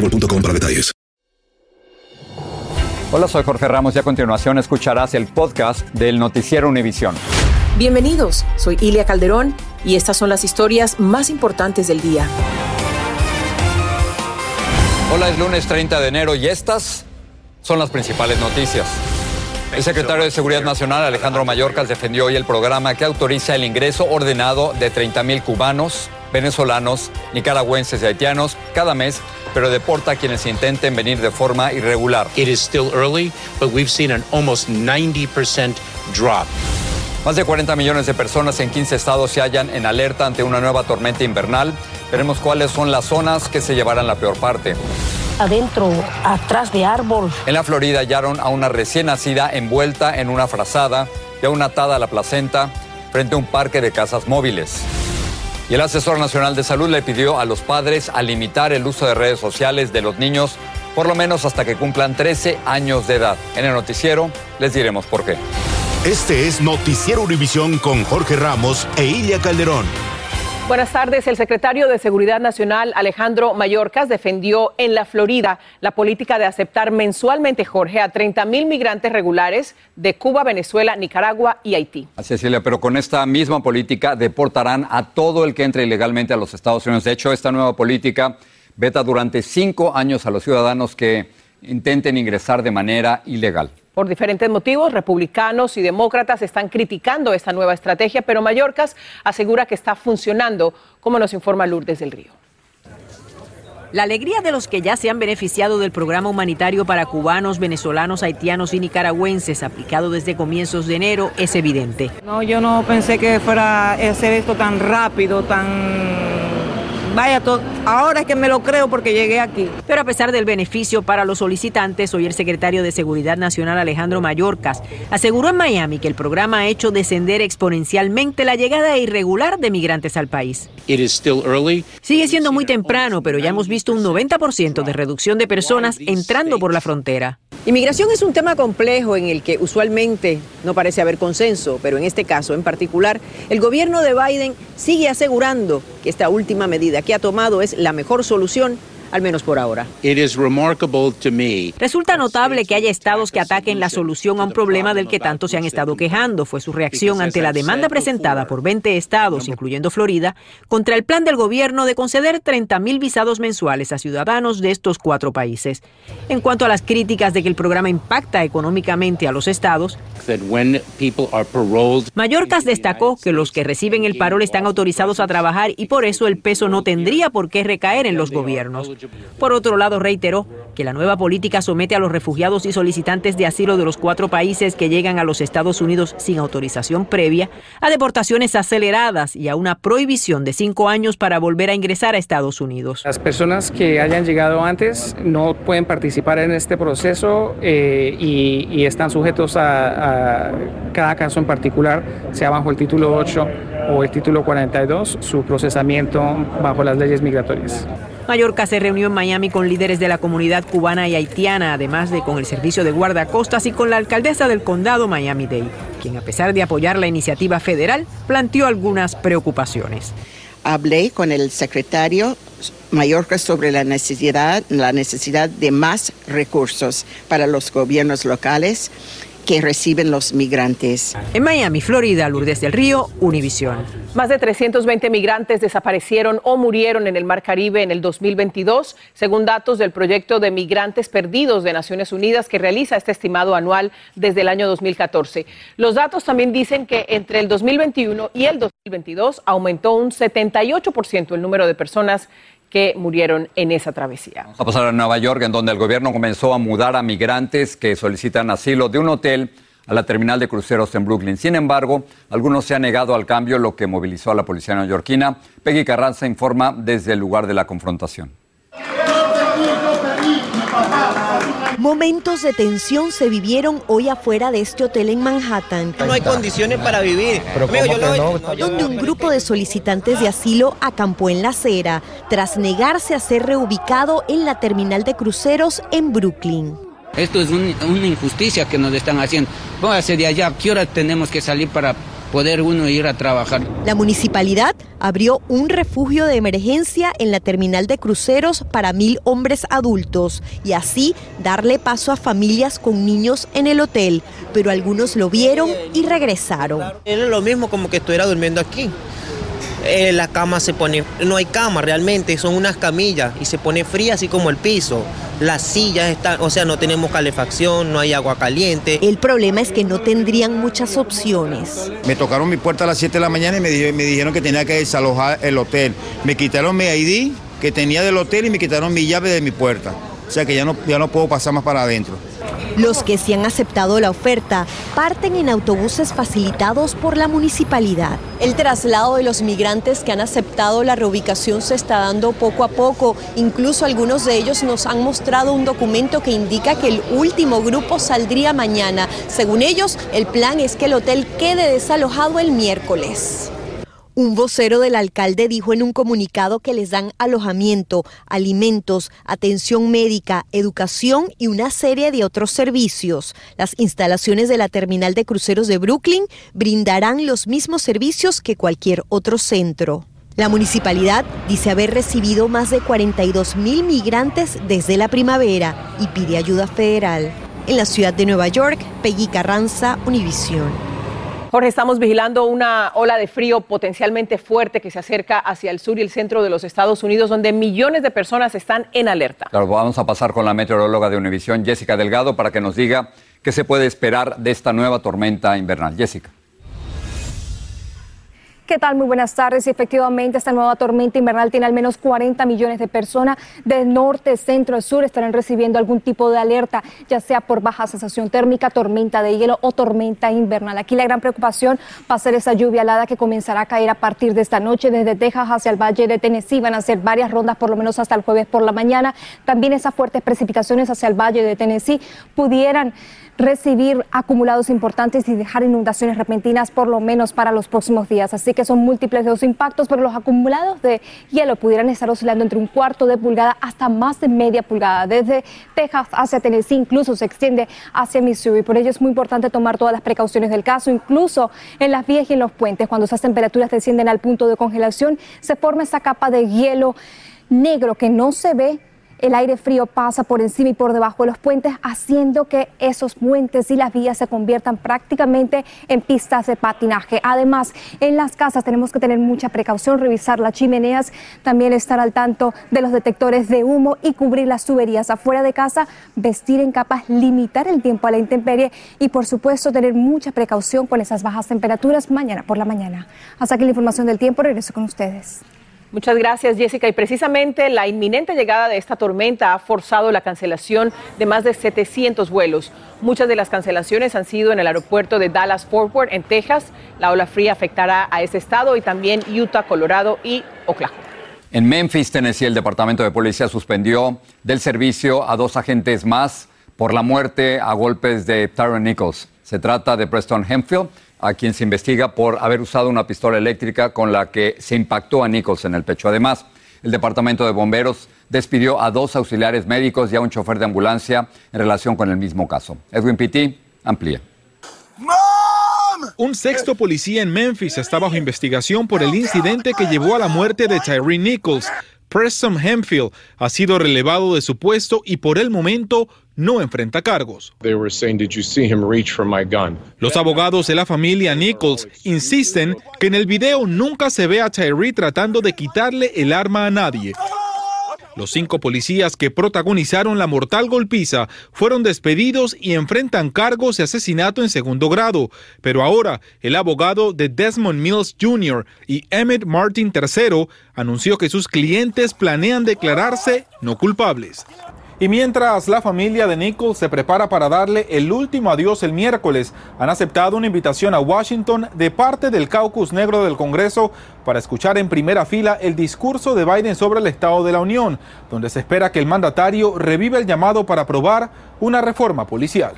boostmobile.com para detalles. Hola, soy Jorge Ramos y a continuación escucharás el podcast del Noticiero Univisión. Bienvenidos, soy Ilia Calderón y estas son las historias más importantes del día. Hola, es lunes 30 de enero y estas son las principales noticias. El secretario de Seguridad Nacional, Alejandro Mayorkas, defendió hoy el programa que autoriza el ingreso ordenado de 30.000 cubanos, venezolanos, nicaragüenses y haitianos cada mes, pero deporta a quienes intenten venir de forma irregular. It is still early, but we've seen an almost 90% drop. Más de 40 millones de personas en 15 estados se hallan en alerta ante una nueva tormenta invernal. Veremos cuáles son las zonas que se llevarán la peor parte. Adentro, atrás de árbol. En la Florida hallaron a una recién nacida envuelta en una frazada y a una atada a la placenta frente a un parque de casas móviles. Y el asesor nacional de salud le pidió a los padres a limitar el uso de redes sociales de los niños por lo menos hasta que cumplan 13 años de edad. En el noticiero les diremos por qué. Este es Noticiero Univisión con Jorge Ramos e Ilia Calderón. Buenas tardes. El secretario de Seguridad Nacional, Alejandro Mayorkas, defendió en la Florida la política de aceptar mensualmente, Jorge, a 30 mil migrantes regulares de Cuba, Venezuela, Nicaragua y Haití. Así pero con esta misma política deportarán a todo el que entre ilegalmente a los Estados Unidos. De hecho, esta nueva política veta durante cinco años a los ciudadanos que intenten ingresar de manera ilegal. Por diferentes motivos, republicanos y demócratas están criticando esta nueva estrategia, pero Mallorcas asegura que está funcionando, como nos informa Lourdes del Río. La alegría de los que ya se han beneficiado del programa humanitario para cubanos, venezolanos, haitianos y nicaragüenses aplicado desde comienzos de enero es evidente. No, yo no pensé que fuera a hacer esto tan rápido, tan vaya, ahora es que me lo creo porque llegué aquí. Pero a pesar del beneficio para los solicitantes, hoy el secretario de Seguridad Nacional Alejandro Mayorkas aseguró en Miami que el programa ha hecho descender exponencialmente la llegada irregular de migrantes al país. Sigue siendo muy temprano, pero ya hemos visto un 90% de reducción de personas entrando por la frontera. Inmigración es un tema complejo en el que usualmente no parece haber consenso, pero en este caso en particular, el gobierno de Biden sigue asegurando que esta última medida. Que ha tomado es la mejor solución al menos por ahora. Resulta notable que haya estados que ataquen la solución a un problema del que tanto se han estado quejando. Fue su reacción ante la demanda presentada por 20 estados, incluyendo Florida, contra el plan del gobierno de conceder 30 mil visados mensuales a ciudadanos de estos cuatro países. En cuanto a las críticas de que el programa impacta económicamente a los estados, Mallorcas destacó que los que reciben el parol están autorizados a trabajar y por eso el peso no tendría por qué recaer en los gobiernos. Por otro lado, reiteró que la nueva política somete a los refugiados y solicitantes de asilo de los cuatro países que llegan a los Estados Unidos sin autorización previa a deportaciones aceleradas y a una prohibición de cinco años para volver a ingresar a Estados Unidos. Las personas que hayan llegado antes no pueden participar en este proceso eh, y, están sujetos a, a cada caso en particular, sea bajo el título 8 o el título 42, su procesamiento bajo las leyes migratorias. Mallorca se reunió en Miami con líderes de la comunidad cubana y haitiana, además de con el servicio de guardacostas y con la alcaldesa del condado Miami-Dade, quien a pesar de apoyar la iniciativa federal, planteó algunas preocupaciones. Hablé con el secretario mayor sobre la necesidad, la necesidad de más recursos para los gobiernos locales que reciben los migrantes. En Miami, Florida, Lourdes del Río, Univisión. Más de 320 migrantes desaparecieron o murieron en el Mar Caribe en el 2022, según datos del proyecto de migrantes perdidos de Naciones Unidas que realiza este estimado anual desde el año 2014. Los datos también dicen que entre el 2021 y el 2022 aumentó un 78% el número de personas que murieron en esa travesía. Vamos a pasar a Nueva York, en donde el gobierno comenzó a mudar a migrantes que solicitan asilo de un hotel a la terminal de cruceros en Brooklyn. Sin embargo, algunos se han negado al cambio, lo que movilizó a la policía neoyorquina. Peggy Carranza informa desde el lugar de la confrontación. Momentos de tensión se vivieron hoy afuera de este hotel en Manhattan. No hay condiciones para vivir. donde un grupo de solicitantes de asilo acampó en la acera tras negarse a ser reubicado en la terminal de cruceros en Brooklyn. Esto es una injusticia que nos están haciendo. Póngase de allá, ¿qué hora tenemos que salir para poder uno ir a trabajar. La municipalidad abrió un refugio de emergencia en la terminal de cruceros para mil hombres adultos y así darle paso a familias con niños en el hotel, pero algunos lo vieron y regresaron. Es lo mismo como que estuviera durmiendo aquí. Eh, la cama se pone, no hay cama realmente, son unas camillas y se pone fría así como el piso. Las sillas están, o sea, no tenemos calefacción, no hay agua caliente. El problema es que no tendrían muchas opciones. Me tocaron mi puerta a las 7 de la mañana y me, me dijeron que tenía que desalojar el hotel. Me quitaron mi ID que tenía del hotel y me quitaron mi llave de mi puerta. O sea que ya no, ya no puedo pasar más para adentro. Los que sí han aceptado la oferta parten en autobuses facilitados por la municipalidad. El traslado de los migrantes que han aceptado la reubicación se está dando poco a poco. Incluso algunos de ellos nos han mostrado un documento que indica que el último grupo saldría mañana. Según ellos, el plan es que el hotel quede desalojado el miércoles. Un vocero del alcalde dijo en un comunicado que les dan alojamiento, alimentos, atención médica, educación y una serie de otros servicios. Las instalaciones de la terminal de cruceros de Brooklyn brindarán los mismos servicios que cualquier otro centro. La municipalidad dice haber recibido más de 42 mil migrantes desde la primavera y pide ayuda federal. En la ciudad de Nueva York, Peggy Carranza, Univisión. Jorge, estamos vigilando una ola de frío potencialmente fuerte que se acerca hacia el sur y el centro de los Estados Unidos, donde millones de personas están en alerta. Vamos a pasar con la meteoróloga de Univisión, Jessica Delgado, para que nos diga qué se puede esperar de esta nueva tormenta invernal. Jessica. ¿Qué tal? Muy buenas tardes. Y efectivamente, esta nueva tormenta invernal tiene al menos 40 millones de personas de norte, centro sur estarán recibiendo algún tipo de alerta, ya sea por baja sensación térmica, tormenta de hielo o tormenta invernal. Aquí la gran preocupación va a ser esa lluvia alada que comenzará a caer a partir de esta noche desde Texas hacia el Valle de Tennessee. Van a ser varias rondas por lo menos hasta el jueves por la mañana. También esas fuertes precipitaciones hacia el Valle de Tennessee pudieran recibir acumulados importantes y dejar inundaciones repentinas por lo menos para los próximos días. Así que son múltiples los impactos, pero los acumulados de hielo pudieran estar oscilando entre un cuarto de pulgada hasta más de media pulgada. Desde Texas hacia Tennessee incluso se extiende hacia Missouri. Por ello es muy importante tomar todas las precauciones del caso, incluso en las vías y en los puentes. Cuando esas temperaturas descienden al punto de congelación, se forma esa capa de hielo negro que no se ve el aire frío pasa por encima y por debajo de los puentes, haciendo que esos puentes y las vías se conviertan prácticamente en pistas de patinaje. Además, en las casas tenemos que tener mucha precaución, revisar las chimeneas, también estar al tanto de los detectores de humo y cubrir las tuberías. Afuera de casa, vestir en capas, limitar el tiempo a la intemperie y, por supuesto, tener mucha precaución con esas bajas temperaturas mañana por la mañana. Hasta aquí la información del tiempo. Regreso con ustedes. Muchas gracias, Jessica. Y precisamente la inminente llegada de esta tormenta ha forzado la cancelación de más de 700 vuelos. Muchas de las cancelaciones han sido en el aeropuerto de Dallas Fort Worth, en Texas. La ola fría afectará a ese estado y también Utah, Colorado y Oklahoma. En Memphis, Tennessee, el Departamento de Policía suspendió del servicio a dos agentes más por la muerte a golpes de Tyron Nichols. Se trata de Preston Hemphill a quien se investiga por haber usado una pistola eléctrica con la que se impactó a Nichols en el pecho. Además, el Departamento de Bomberos despidió a dos auxiliares médicos y a un chofer de ambulancia en relación con el mismo caso. Edwin Pitti amplía. Un sexto policía en Memphis está bajo investigación por el incidente que llevó a la muerte de Tyree Nichols. Preston Hemphill ha sido relevado de su puesto y por el momento no enfrenta cargos. Los abogados de la familia Nichols insisten que en el video nunca se ve a Tyree tratando de quitarle el arma a nadie. Los cinco policías que protagonizaron la mortal golpiza fueron despedidos y enfrentan cargos de asesinato en segundo grado, pero ahora el abogado de Desmond Mills Jr. y Emmett Martin III anunció que sus clientes planean declararse no culpables. Y mientras la familia de Nichols se prepara para darle el último adiós el miércoles, han aceptado una invitación a Washington de parte del caucus negro del Congreso para escuchar en primera fila el discurso de Biden sobre el Estado de la Unión, donde se espera que el mandatario reviva el llamado para aprobar una reforma policial.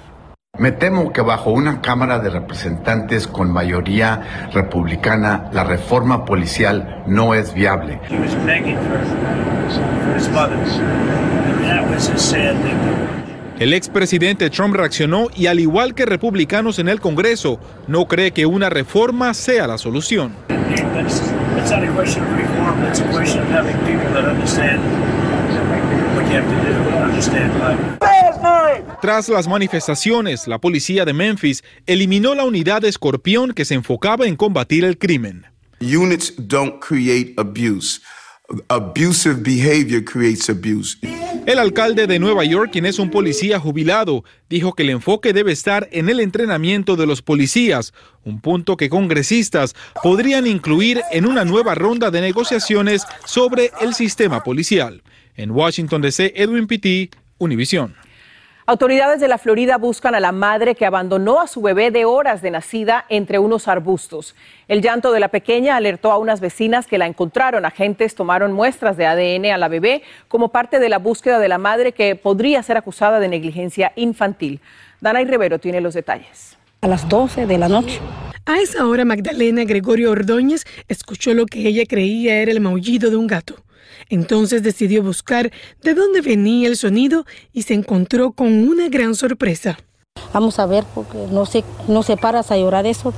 Me temo que bajo una Cámara de Representantes con mayoría republicana, la reforma policial no es viable. El expresidente Trump reaccionó y al igual que republicanos en el Congreso, no cree que una reforma sea la solución. Tras las manifestaciones, la policía de Memphis eliminó la unidad de Escorpión que se enfocaba en combatir el crimen. Units don't create abuse. Abusive behavior creates abuse. El alcalde de Nueva York, quien es un policía jubilado, dijo que el enfoque debe estar en el entrenamiento de los policías, un punto que congresistas podrían incluir en una nueva ronda de negociaciones sobre el sistema policial. En Washington DC, Edwin Pitti, Univision. Autoridades de la Florida buscan a la madre que abandonó a su bebé de horas de nacida entre unos arbustos. El llanto de la pequeña alertó a unas vecinas que la encontraron. Agentes tomaron muestras de ADN a la bebé como parte de la búsqueda de la madre que podría ser acusada de negligencia infantil. Dana y Rivero tiene los detalles. A las 12 de la noche. A esa hora, Magdalena Gregorio Ordóñez escuchó lo que ella creía era el maullido de un gato. Entonces decidió buscar de dónde venía el sonido y se encontró con una gran sorpresa. Vamos a ver, porque no se, no se paras a llorar eso.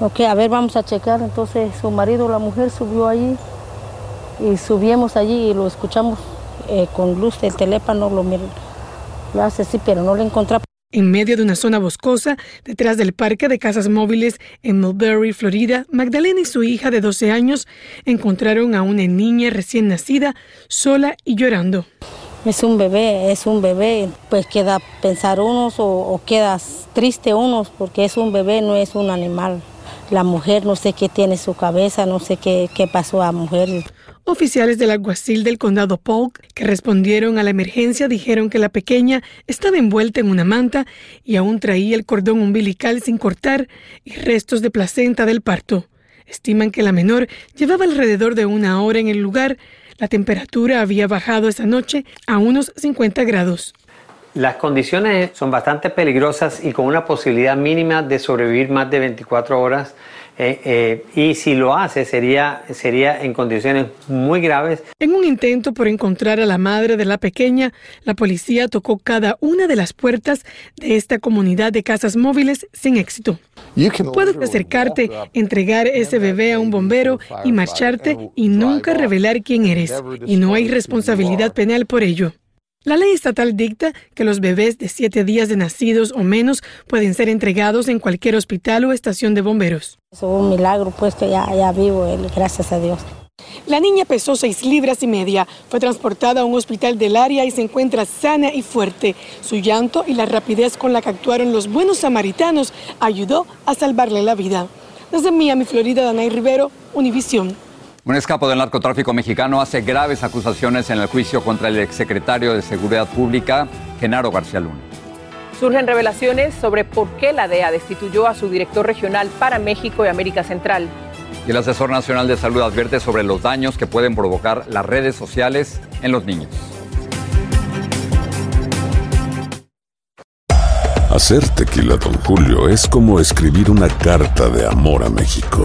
Ok, a ver, vamos a checar. Entonces su marido, la mujer, subió allí y subimos allí y lo escuchamos eh, con luz del teléfono, lo, hace así, pero no lo encontramos. En medio de una zona boscosa, detrás del parque de casas móviles en Mulberry, Florida, Magdalena y su hija de 12 años encontraron a una niña recién nacida sola y llorando. Es un bebé, es un bebé, pues queda pensar unos o, quedas triste unos porque es un bebé, no es un animal. La mujer no sé qué tiene su cabeza, no sé qué, qué pasó a la mujer. Oficiales del alguacil del condado Polk que respondieron a la emergencia dijeron que la pequeña estaba envuelta en una manta y aún traía el cordón umbilical sin cortar y restos de placenta del parto. Estiman que la menor llevaba alrededor de una hora en el lugar. La temperatura había bajado esa noche a unos 50 grados. Las condiciones son bastante peligrosas y con una posibilidad mínima de sobrevivir más de 24 horas. Eh, eh, y si lo hace sería, sería en condiciones muy graves. En un intento por encontrar a la madre de la pequeña, la policía tocó cada una de las puertas de esta comunidad de casas móviles sin éxito. Puedes acercarte, entregar ese bebé a un bombero y marcharte y nunca revelar quién eres. Y no hay responsabilidad penal por ello. La ley estatal dicta que los bebés de siete días de nacidos o menos pueden ser entregados en cualquier hospital o estación de bomberos. Es un milagro, pues que ya, ya vivo, él, gracias a Dios. La niña pesó seis libras y media. Fue transportada a un hospital del área y se encuentra sana y fuerte. Su llanto y la rapidez con la que actuaron los buenos samaritanos ayudó a salvarle la vida. Desde Miami, Florida, Danay Rivero, Univisión. Un escapo del narcotráfico mexicano hace graves acusaciones en el juicio contra el exsecretario de Seguridad Pública, Genaro García Luna. Surgen revelaciones sobre por qué la DEA destituyó a su director regional para México y América Central. Y el asesor nacional de salud advierte sobre los daños que pueden provocar las redes sociales en los niños. Hacer tequila, don Julio, es como escribir una carta de amor a México.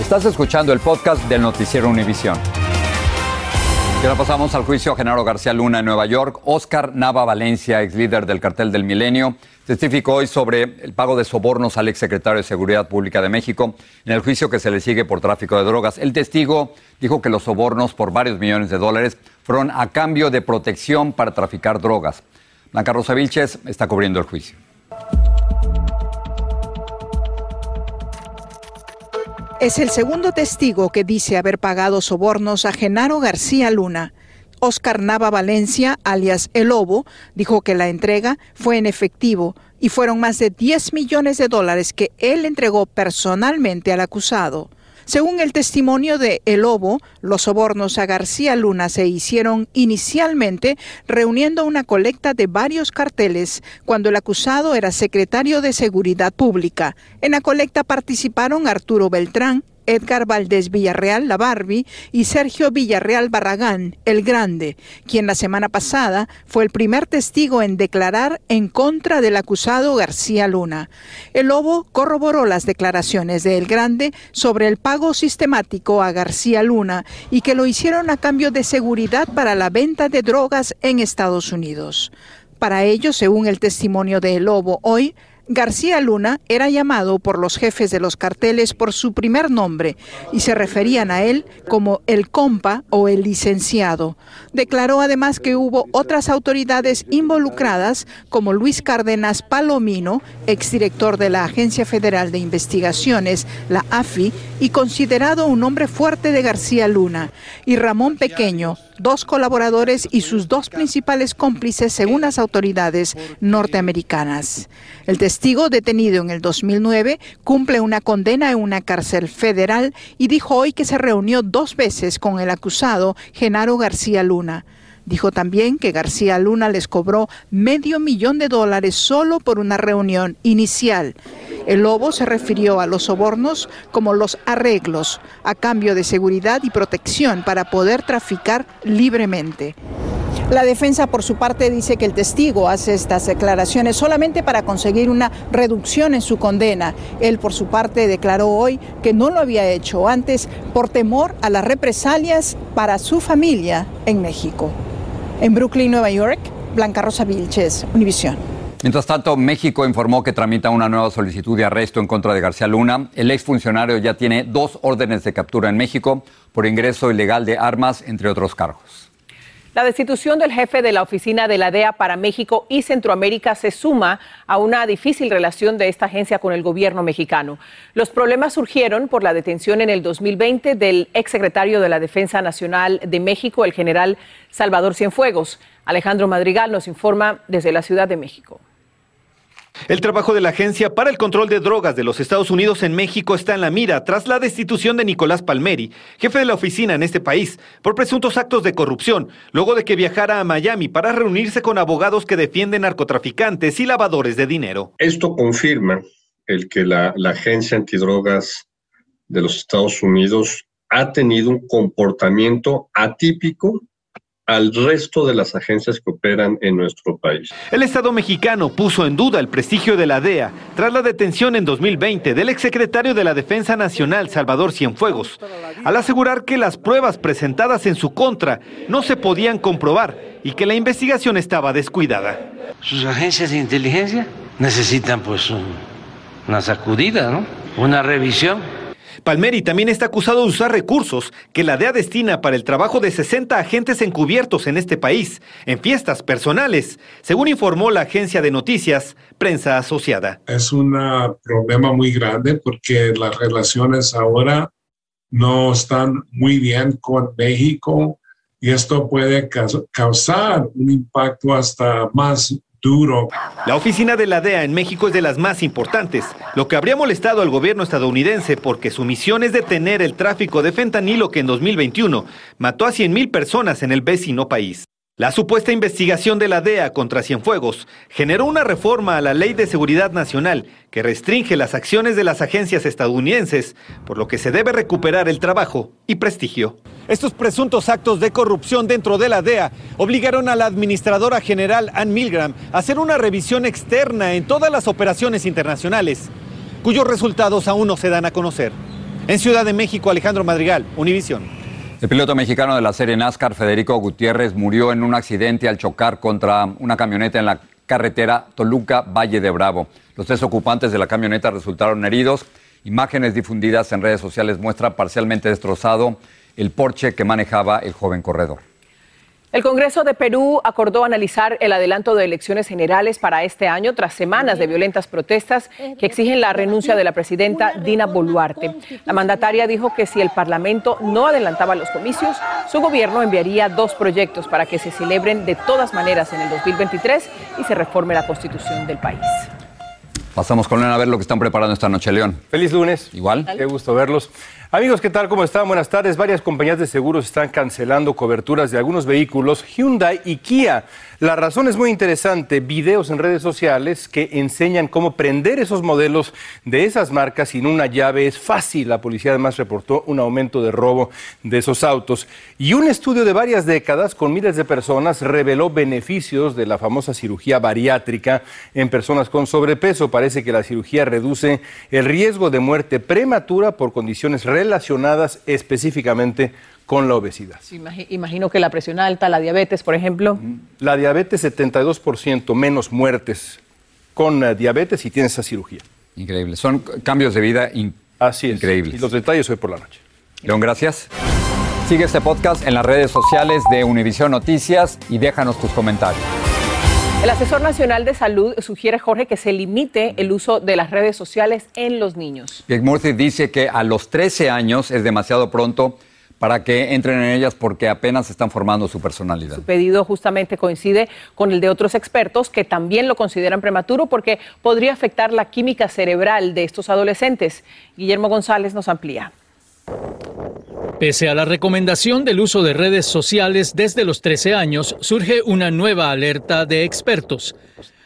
Estás escuchando el podcast del noticiero Univisión. Y ahora pasamos al juicio a Genaro García Luna en Nueva York. Oscar Nava Valencia, ex líder del cartel del Milenio, testificó hoy sobre el pago de sobornos al exsecretario de Seguridad Pública de México en el juicio que se le sigue por tráfico de drogas. El testigo dijo que los sobornos por varios millones de dólares fueron a cambio de protección para traficar drogas. Blanca Rosa Vilches está cubriendo el juicio. Es el segundo testigo que dice haber pagado sobornos a Genaro García Luna. Oscar Nava Valencia, alias El Lobo, dijo que la entrega fue en efectivo y fueron más de 10 millones de dólares que él entregó personalmente al acusado. Según el testimonio de El Lobo, los sobornos a García Luna se hicieron inicialmente reuniendo una colecta de varios carteles cuando el acusado era secretario de Seguridad Pública. En la colecta participaron Arturo Beltrán, Edgar Valdés Villarreal, la Barbie, y Sergio Villarreal Barragán, el Grande, quien la semana pasada fue el primer testigo en declarar en contra del acusado García Luna. El Lobo corroboró las declaraciones de El Grande sobre el pago sistemático a García Luna y que lo hicieron a cambio de seguridad para la venta de drogas en Estados Unidos. Para ello, según el testimonio de El Lobo hoy, García Luna era llamado por los jefes de los carteles por su primer nombre y se referían a él como el compa o el licenciado. Declaró además que hubo otras autoridades involucradas como Luis Cárdenas Palomino, exdirector de la Agencia Federal de Investigaciones, la AFI, y considerado un hombre fuerte de García Luna, y Ramón Pequeño, dos colaboradores y sus dos principales cómplices según las autoridades norteamericanas. El detenido en el 2009 cumple una condena en una cárcel federal y dijo hoy que se reunió dos veces con el acusado Genaro García Luna. Dijo también que García Luna les cobró medio millón de dólares solo por una reunión inicial. El lobo se refirió a los sobornos como los arreglos a cambio de seguridad y protección para poder traficar libremente. La defensa, por su parte, dice que el testigo hace estas declaraciones solamente para conseguir una reducción en su condena. Él, por su parte, declaró hoy que no lo había hecho antes por temor a las represalias para su familia en México. En Brooklyn, Nueva York, Blanca Rosa Vilches, Univisión. Mientras tanto, México informó que tramita una nueva solicitud de arresto en contra de García Luna. El exfuncionario ya tiene dos órdenes de captura en México por ingreso ilegal de armas, entre otros cargos. La destitución del jefe de la oficina de la DEA para México y Centroamérica se suma a una difícil relación de esta agencia con el gobierno mexicano. Los problemas surgieron por la detención en el 2020 del exsecretario de la Defensa Nacional de México, el general Salvador Cienfuegos. Alejandro Madrigal nos informa desde la Ciudad de México. El trabajo de la Agencia para el Control de Drogas de los Estados Unidos en México está en la mira tras la destitución de Nicolás Palmeri, jefe de la oficina en este país, por presuntos actos de corrupción, luego de que viajara a Miami para reunirse con abogados que defienden narcotraficantes y lavadores de dinero. Esto confirma el que la, la Agencia Antidrogas de los Estados Unidos ha tenido un comportamiento atípico al resto de las agencias que operan en nuestro país. El Estado mexicano puso en duda el prestigio de la DEA tras la detención en 2020 del exsecretario de la Defensa Nacional, Salvador Cienfuegos, al asegurar que las pruebas presentadas en su contra no se podían comprobar y que la investigación estaba descuidada. Sus agencias de inteligencia necesitan pues una sacudida, ¿no? Una revisión Palmeri también está acusado de usar recursos que la DEA destina para el trabajo de 60 agentes encubiertos en este país, en fiestas personales, según informó la agencia de noticias Prensa Asociada. Es un problema muy grande porque las relaciones ahora no están muy bien con México y esto puede causar un impacto hasta más La oficina de la DEA en México es de las más importantes, lo que habría molestado al gobierno estadounidense porque su misión es detener el tráfico de fentanilo que en 2021 mató a 100.000 personas en el vecino país. La supuesta investigación de la DEA contra Cienfuegos generó una reforma a la Ley de Seguridad Nacional que restringe las acciones de las agencias estadounidenses, por lo que se debe recuperar el trabajo y prestigio. Estos presuntos actos de corrupción dentro de la DEA obligaron a la administradora general Ann Milgram a hacer una revisión externa en todas las operaciones internacionales, cuyos resultados aún no se dan a conocer. En Ciudad de México, Alejandro Madrigal, Univisión. El piloto mexicano de la serie NASCAR, Federico Gutiérrez, murió en un accidente al chocar contra una camioneta en la carretera Toluca-Valle de Bravo. Los tres ocupantes de la camioneta resultaron heridos. Imágenes difundidas en redes sociales muestran parcialmente destrozado el Porsche que manejaba el joven corredor. El Congreso de Perú acordó analizar el adelanto de elecciones generales para este año tras semanas de violentas protestas que exigen la renuncia de la presidenta Dina Boluarte. La mandataria dijo que si el Parlamento no adelantaba los comicios, su gobierno enviaría dos proyectos para que se celebren de todas maneras en el 2023 y se reforme la constitución del país. Pasamos con León a ver lo que están preparando esta noche, León. Feliz lunes. Igual. Qué gusto verlos. Amigos, ¿qué tal? ¿Cómo están? Buenas tardes. Varias compañías de seguros están cancelando coberturas de algunos vehículos, Hyundai y Kia. La razón es muy interesante, videos en redes sociales que enseñan cómo prender esos modelos de esas marcas sin una llave es fácil. La policía además reportó un aumento de robo de esos autos. Y un estudio de varias décadas con miles de personas reveló beneficios de la famosa cirugía bariátrica en personas con sobrepeso. Parece que la cirugía reduce el riesgo de muerte prematura por condiciones relacionadas específicamente con la obesidad. imagino que la presión alta, la diabetes, por ejemplo. La diabetes, 72% menos muertes con eh, diabetes y tienes esa cirugía. Increíble. Son cambios de vida Así es. increíbles. Y los detalles hoy por la noche. León, gracias. Sigue este podcast en las redes sociales de Univision Noticias y déjanos tus comentarios. El asesor nacional de salud sugiere, Jorge, que se limite el uso de las redes sociales en los niños. Murphy dice que a los 13 años es demasiado pronto para que entren en ellas porque apenas están formando su personalidad. Su pedido justamente coincide con el de otros expertos que también lo consideran prematuro porque podría afectar la química cerebral de estos adolescentes. Guillermo González nos amplía. Pese a la recomendación del uso de redes sociales desde los 13 años, surge una nueva alerta de expertos.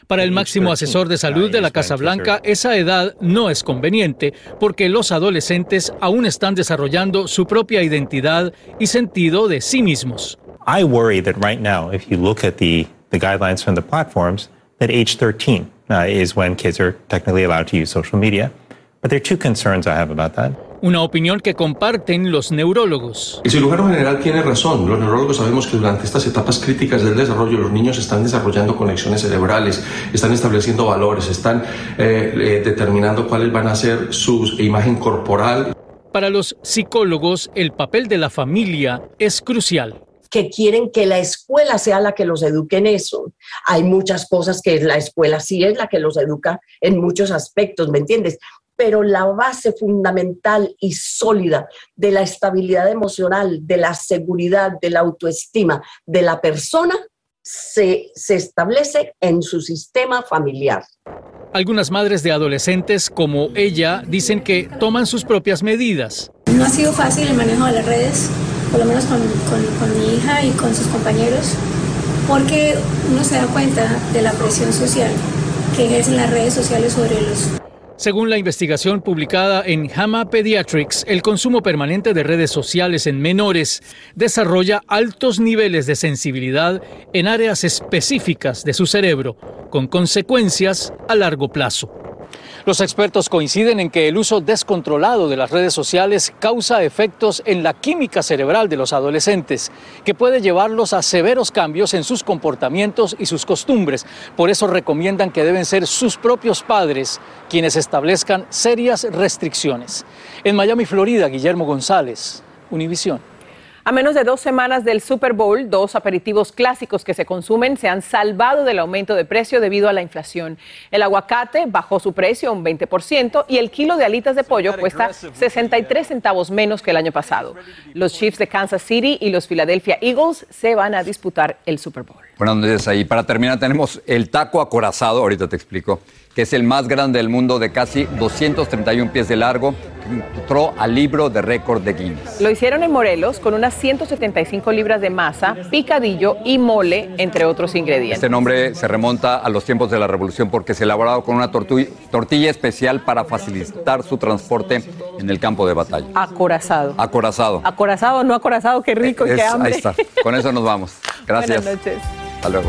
Para el máximo asesor de salud de la Casa Blanca, esa edad no es conveniente porque los adolescentes aún están desarrollando su propia identidad y sentido de sí mismos. I worry that right now, if you look at the, the guidelines from the platforms, that age 13 uh, is when kids are technically allowed to use social media. But there are two concerns I have about that. Una opinión que comparten los neurólogos. El cirujano general tiene razón. Los neurólogos sabemos que durante estas etapas críticas del desarrollo los niños están desarrollando conexiones cerebrales, están estableciendo valores, están eh, eh, determinando cuáles van a ser su imagen corporal. Para los psicólogos, el papel de la familia es crucial que quieren que la escuela sea la que los eduque en eso. Hay muchas cosas que la escuela sí es la que los educa en muchos aspectos, ¿me entiendes? Pero la base fundamental y sólida de la estabilidad emocional, de la seguridad, de la autoestima de la persona se, establece en su sistema familiar. Algunas madres de adolescentes como ella dicen que toman sus propias medidas. No ha sido fácil el manejo de las redes, por lo menos con, con mi hija y con sus compañeros, porque uno se da cuenta de la presión social que ejercen las redes sociales sobre los según la investigación publicada en JAMA Pediatrics, el consumo permanente de redes sociales en menores desarrolla altos niveles de sensibilidad en áreas específicas de su cerebro, con consecuencias a largo plazo. Los expertos coinciden en que el uso descontrolado de las redes sociales causa efectos en la química cerebral de los adolescentes, que puede llevarlos a severos cambios en sus comportamientos y sus costumbres. Por eso recomiendan que deben ser sus propios padres quienes establezcan serias restricciones. En Miami, Florida, Guillermo González, Univisión. A menos de dos semanas del Super Bowl, dos aperitivos clásicos que se consumen se han salvado del aumento de precio debido a la inflación. El aguacate bajó su precio un 20% y el kilo de alitas de pollo cuesta 63 centavos menos que el año pasado. Los Chiefs de Kansas City y los Philadelphia Eagles se van a disputar el Super Bowl. Buenas noches ahí. Para terminar tenemos el taco acorazado, ahorita te explico, que es el más grande del mundo de casi 231 pies de largo, entró al libro de récord de Guinness. Lo hicieron en Morelos con unas 175 libras de masa, picadillo y mole, entre otros ingredientes. Este nombre se remonta a los tiempos de la Revolución porque se elaboraba con una tortilla especial para facilitar su transporte en el campo de batalla. Acorazado. Acorazado. Acorazado, no acorazado, qué rico Es- qué hambre. ahí está. Con eso nos vamos. Gracias. Buenas noches. Hasta luego.